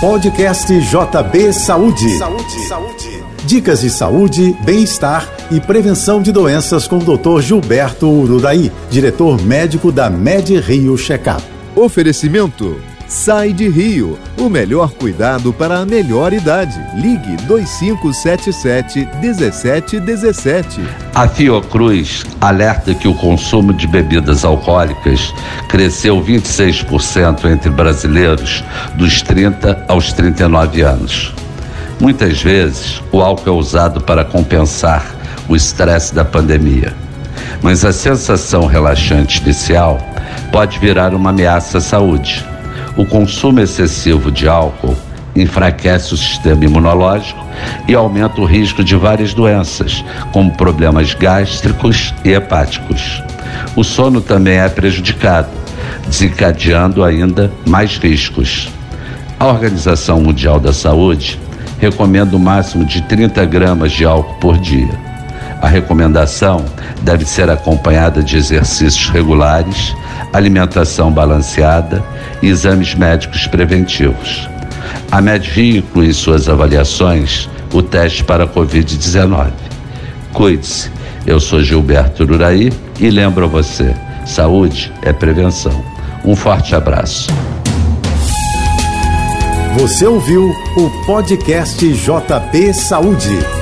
Podcast JB Saúde. Saúde. Saúde. Dicas de saúde, bem-estar e prevenção de doenças com o Dr. Gilberto Urudaí, diretor médico da Med Rio Checkup. Oferecimento Sai de Rio, o melhor cuidado para a melhor idade. Ligue 2577 1717. A Fiocruz alerta que o consumo de bebidas alcoólicas cresceu 26% entre brasileiros dos 30 aos 39 anos. Muitas vezes, o álcool é usado para compensar o estresse da pandemia. Mas a sensação relaxante inicial pode virar uma ameaça à saúde o consumo excessivo de álcool enfraquece o sistema imunológico e aumenta o risco de várias doenças, como problemas gástricos e hepáticos. O sono também é prejudicado, desencadeando ainda mais riscos. A Organização Mundial da Saúde recomenda o máximo de 30 gramas de álcool por dia. A recomendação deve ser acompanhada de exercícios regulares, alimentação balanceada e exames médicos preventivos. A MedRio inclui em suas avaliações o teste para a Covid-19. Cuide-se. Eu sou Gilberto Uraí e lembro a você: saúde é prevenção. Um forte abraço. Você ouviu o podcast JP Saúde.